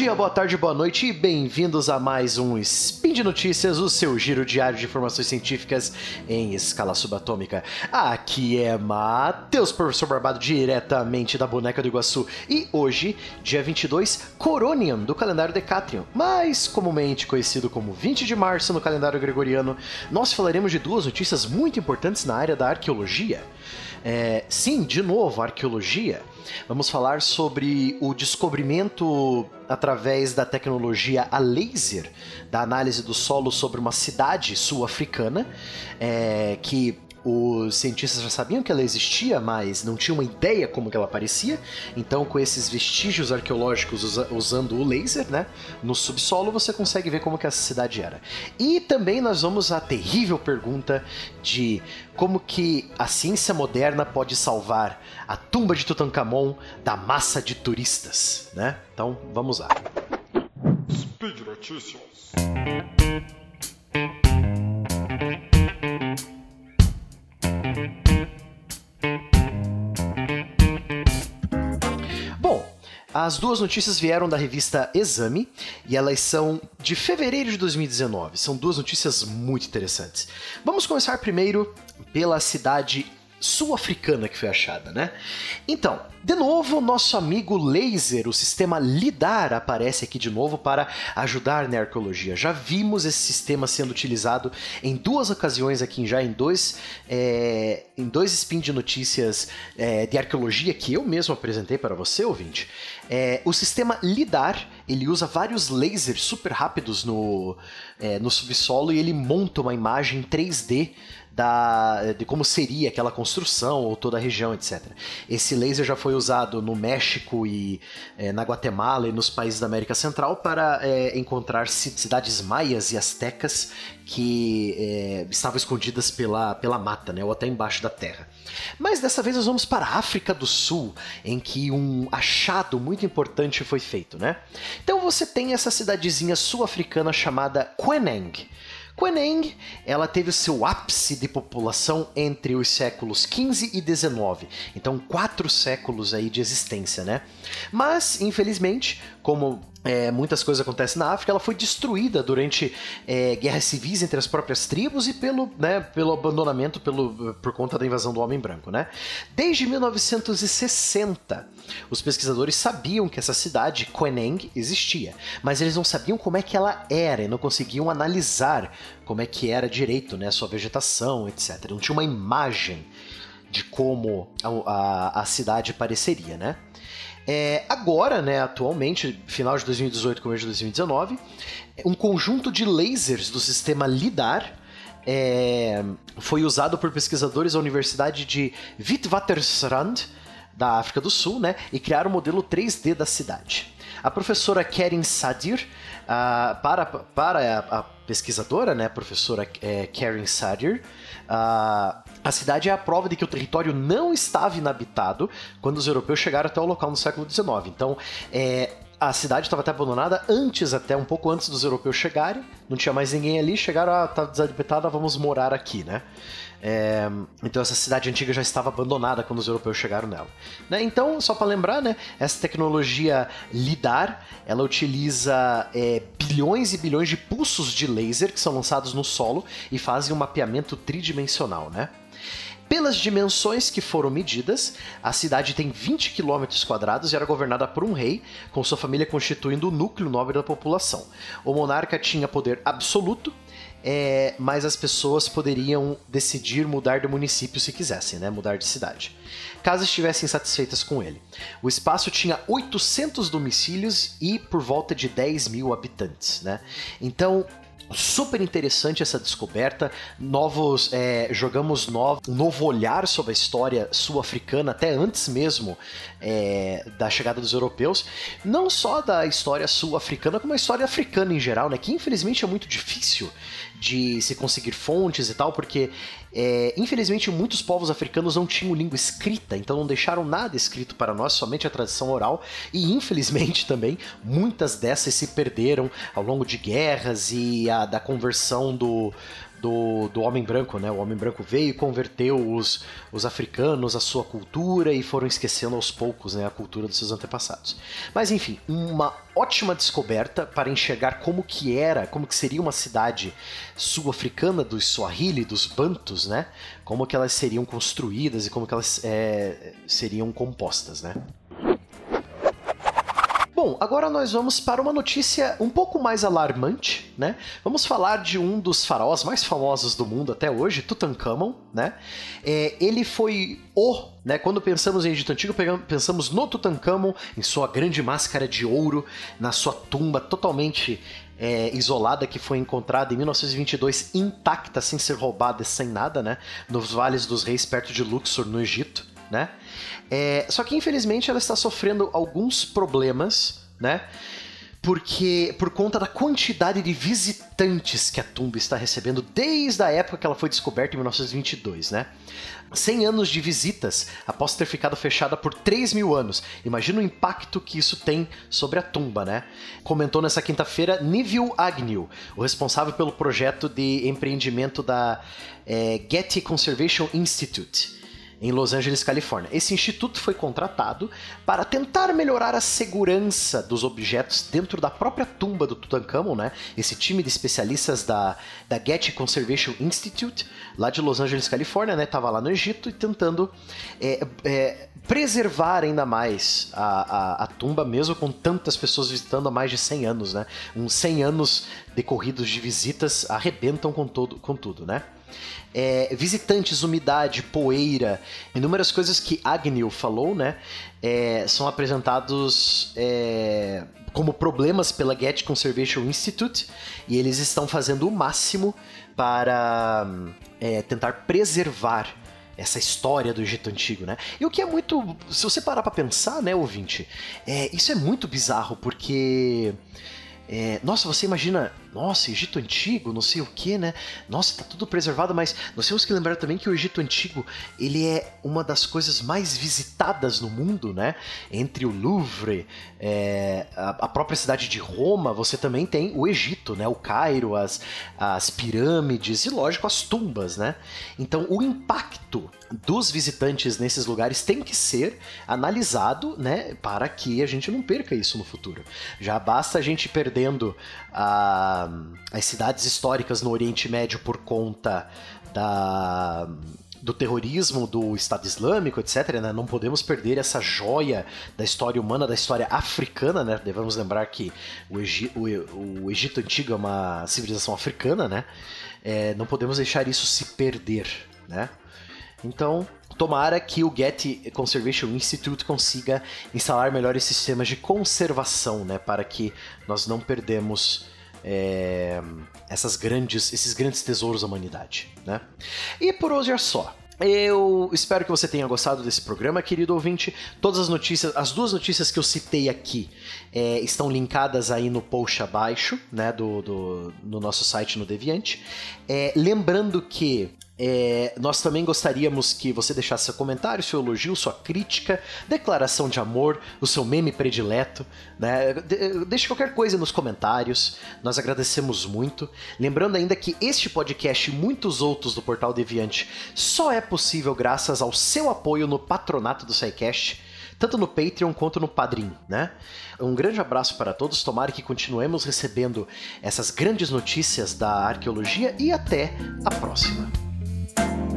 dia, boa tarde, boa noite e bem-vindos a mais um Spin de Notícias, o seu giro diário de informações científicas em escala subatômica. Aqui é Matheus, professor Barbado, diretamente da Boneca do Iguaçu. E hoje, dia 22, Coronian, do calendário Decatrium, mais comumente conhecido como 20 de março no calendário gregoriano, nós falaremos de duas notícias muito importantes na área da arqueologia. É, sim, de novo, arqueologia. Vamos falar sobre o descobrimento através da tecnologia a laser da análise do solo sobre uma cidade sul-africana é, que os cientistas já sabiam que ela existia, mas não tinham uma ideia como que ela aparecia. Então, com esses vestígios arqueológicos usa usando o laser, né, no subsolo, você consegue ver como que essa cidade era. E também nós vamos à terrível pergunta de como que a ciência moderna pode salvar a tumba de Tutankhamon da massa de turistas, né? Então, vamos lá. Speed Notícias. As duas notícias vieram da revista Exame e elas são de fevereiro de 2019. São duas notícias muito interessantes. Vamos começar primeiro pela cidade sul-africana que foi achada, né? Então, de novo, nosso amigo Laser, o sistema LIDAR, aparece aqui de novo para ajudar na arqueologia. Já vimos esse sistema sendo utilizado em duas ocasiões aqui, já em dois, é, em dois spin de notícias é, de arqueologia que eu mesmo apresentei para você, ouvinte. É, o sistema LIDAR ele usa vários lasers super rápidos no, é, no subsolo e ele monta uma imagem 3D da, de como seria aquela construção ou toda a região, etc. Esse laser já foi usado no México e é, na Guatemala e nos países da América Central para é, encontrar cidades maias e astecas que é, estavam escondidas pela, pela mata, né, ou até embaixo da terra. Mas dessa vez nós vamos para a África do Sul, em que um achado muito importante foi feito, né? Então você tem essa cidadezinha sul-africana chamada Queneng. Queneng, ela teve o seu ápice de população entre os séculos 15 e 19, então quatro séculos aí de existência, né? Mas, infelizmente, como é, muitas coisas acontecem na África, ela foi destruída durante é, guerras civis entre as próprias tribos e pelo, né, pelo abandonamento pelo, por conta da invasão do homem branco. Né? Desde 1960, os pesquisadores sabiam que essa cidade, Queneng, existia, mas eles não sabiam como é que ela era e não conseguiam analisar como é que era direito, né, sua vegetação, etc. Não tinha uma imagem de como a, a, a cidade pareceria, né? É, agora, né, atualmente, final de 2018, começo de 2019, um conjunto de lasers do sistema LIDAR é, foi usado por pesquisadores da Universidade de Witwatersrand, da África do Sul, né, e criaram o modelo 3D da cidade. A professora Karen Sadir, uh, para, para a, a, pesquisadora, né, a professora é, Karen Sadir, uh, a cidade é a prova de que o território não estava inabitado quando os europeus chegaram até o local no século XIX. Então, é, a cidade estava até abandonada antes, até um pouco antes dos europeus chegarem. Não tinha mais ninguém ali. Chegaram, ah, tá desabitada, vamos morar aqui, né? É, então essa cidade antiga já estava abandonada quando os europeus chegaram nela. Né? Então, só para lembrar, né, essa tecnologia LIDAR, ela utiliza é, bilhões e bilhões de pulsos de laser que são lançados no solo e fazem um mapeamento tridimensional, né? Pelas dimensões que foram medidas, a cidade tem 20 km quadrados e era governada por um rei, com sua família constituindo o núcleo nobre da população. O monarca tinha poder absoluto, é, mas as pessoas poderiam decidir mudar de município se quisessem, né? mudar de cidade, caso estivessem satisfeitas com ele. O espaço tinha 800 domicílios e por volta de 10 mil habitantes. Né? Então, super interessante essa descoberta. Novos, é, jogamos novo, um novo olhar sobre a história sul-africana, até antes mesmo é, da chegada dos europeus. Não só da história sul-africana, como a história africana em geral, né? Que infelizmente é muito difícil de se conseguir fontes e tal, porque é, infelizmente muitos povos africanos não tinham língua escrita, então não deixaram nada escrito para nós, somente a tradição oral, e infelizmente também muitas dessas se perderam ao longo de guerras e a da, conversão do, do, do homem branco, né? O homem branco veio e converteu os, os africanos à sua cultura e foram esquecendo aos poucos né, a cultura dos seus antepassados. Mas enfim, uma ótima descoberta para enxergar como que era, como que seria uma cidade sul-africana dos Swahili, dos Bantus, né? Como que elas seriam construídas e como que elas é, seriam compostas, né? Bom, agora nós vamos para uma notícia um pouco mais alarmante, né? Vamos falar de um dos faraós mais famosos do mundo até hoje, Tutankhamon, né? É, ele foi o, né? Quando pensamos em Egito Antigo, pensamos no Tutankhamon, em sua grande máscara de ouro, na sua tumba totalmente é, isolada que foi encontrada em 1922 intacta, sem ser roubada, sem nada, né? Nos Vales dos Reis, perto de Luxor, no Egito né? É, só que infelizmente ela está sofrendo alguns problemas, né? Porque por conta da quantidade de visitantes que a tumba está recebendo desde a época que ela foi descoberta em 1922, né? 100 anos de visitas após ter ficado fechada por 3 mil anos. Imagina o impacto que isso tem sobre a tumba, né? Comentou nessa quinta-feira Neville Agnew, o responsável pelo projeto de empreendimento da é, Getty Conservation Institute em Los Angeles, Califórnia. Esse instituto foi contratado para tentar melhorar a segurança dos objetos dentro da própria tumba do Tutankhamon, né? Esse time de especialistas da, da Getty Conservation Institute, lá de Los Angeles, Califórnia, né? Tava lá no Egito e tentando é, é, preservar ainda mais a, a, a, tumba, mesmo com tantas pessoas visitando há mais de 100 anos, né? Uns 100 anos decorridos de visitas arrebentam com, todo, com tudo, né? É, visitantes, umidade, poeira, inúmeras coisas que Agnew falou, né? É, são apresentados é, como problemas pela Getty Conservation Institute e eles estão fazendo o máximo para é, tentar preservar essa história do Egito Antigo, né? E o que é muito. Se você parar pra pensar, né, ouvinte, é, isso é muito bizarro, porque. É, nossa, você imagina nossa, Egito Antigo, não sei o que, né? Nossa, tá tudo preservado, mas nós temos que lembrar também que o Egito Antigo, ele é uma das coisas mais visitadas no mundo, né? Entre o Louvre, é, a, a, própria cidade de Roma, você também tem o Egito, né? O Cairo, as, as pirâmides e, lógico, as tumbas, né? Então, o impacto dos visitantes nesses lugares tem que ser analisado, né? Para que a gente não perca isso no futuro. Já basta a gente perdendo a as cidades históricas no Oriente Médio por conta da do terrorismo do Estado Islâmico, etc. Né? Não podemos perder essa joia da história humana, da história africana, né? Devemos lembrar que o, Egi o, o Egito Antigo é uma civilização africana, né? É, não podemos deixar isso se perder, né? Então, tomara que o Getty Conservation Institute consiga instalar melhores sistemas de conservação, né? Para que nós não perdemos é, essas grandes, esses grandes tesouros da humanidade, né? E por hoje é só. Eu espero que você tenha gostado desse programa, querido ouvinte. Todas as notícias, as duas notícias que eu citei aqui é, estão linkadas aí no post abaixo, né, do, do no nosso site no Deviante. É, lembrando que é, nós também gostaríamos que você deixasse seu comentário, seu elogio, sua crítica, declaração de amor, o seu meme predileto, né? De deixe qualquer coisa nos comentários, nós agradecemos muito. Lembrando ainda que este podcast e muitos outros do Portal Deviante só é possível graças ao seu apoio no patronato do SciCast tanto no Patreon quanto no Padrim, né? Um grande abraço para todos, tomara que continuemos recebendo essas grandes notícias da arqueologia e até a próxima. うん。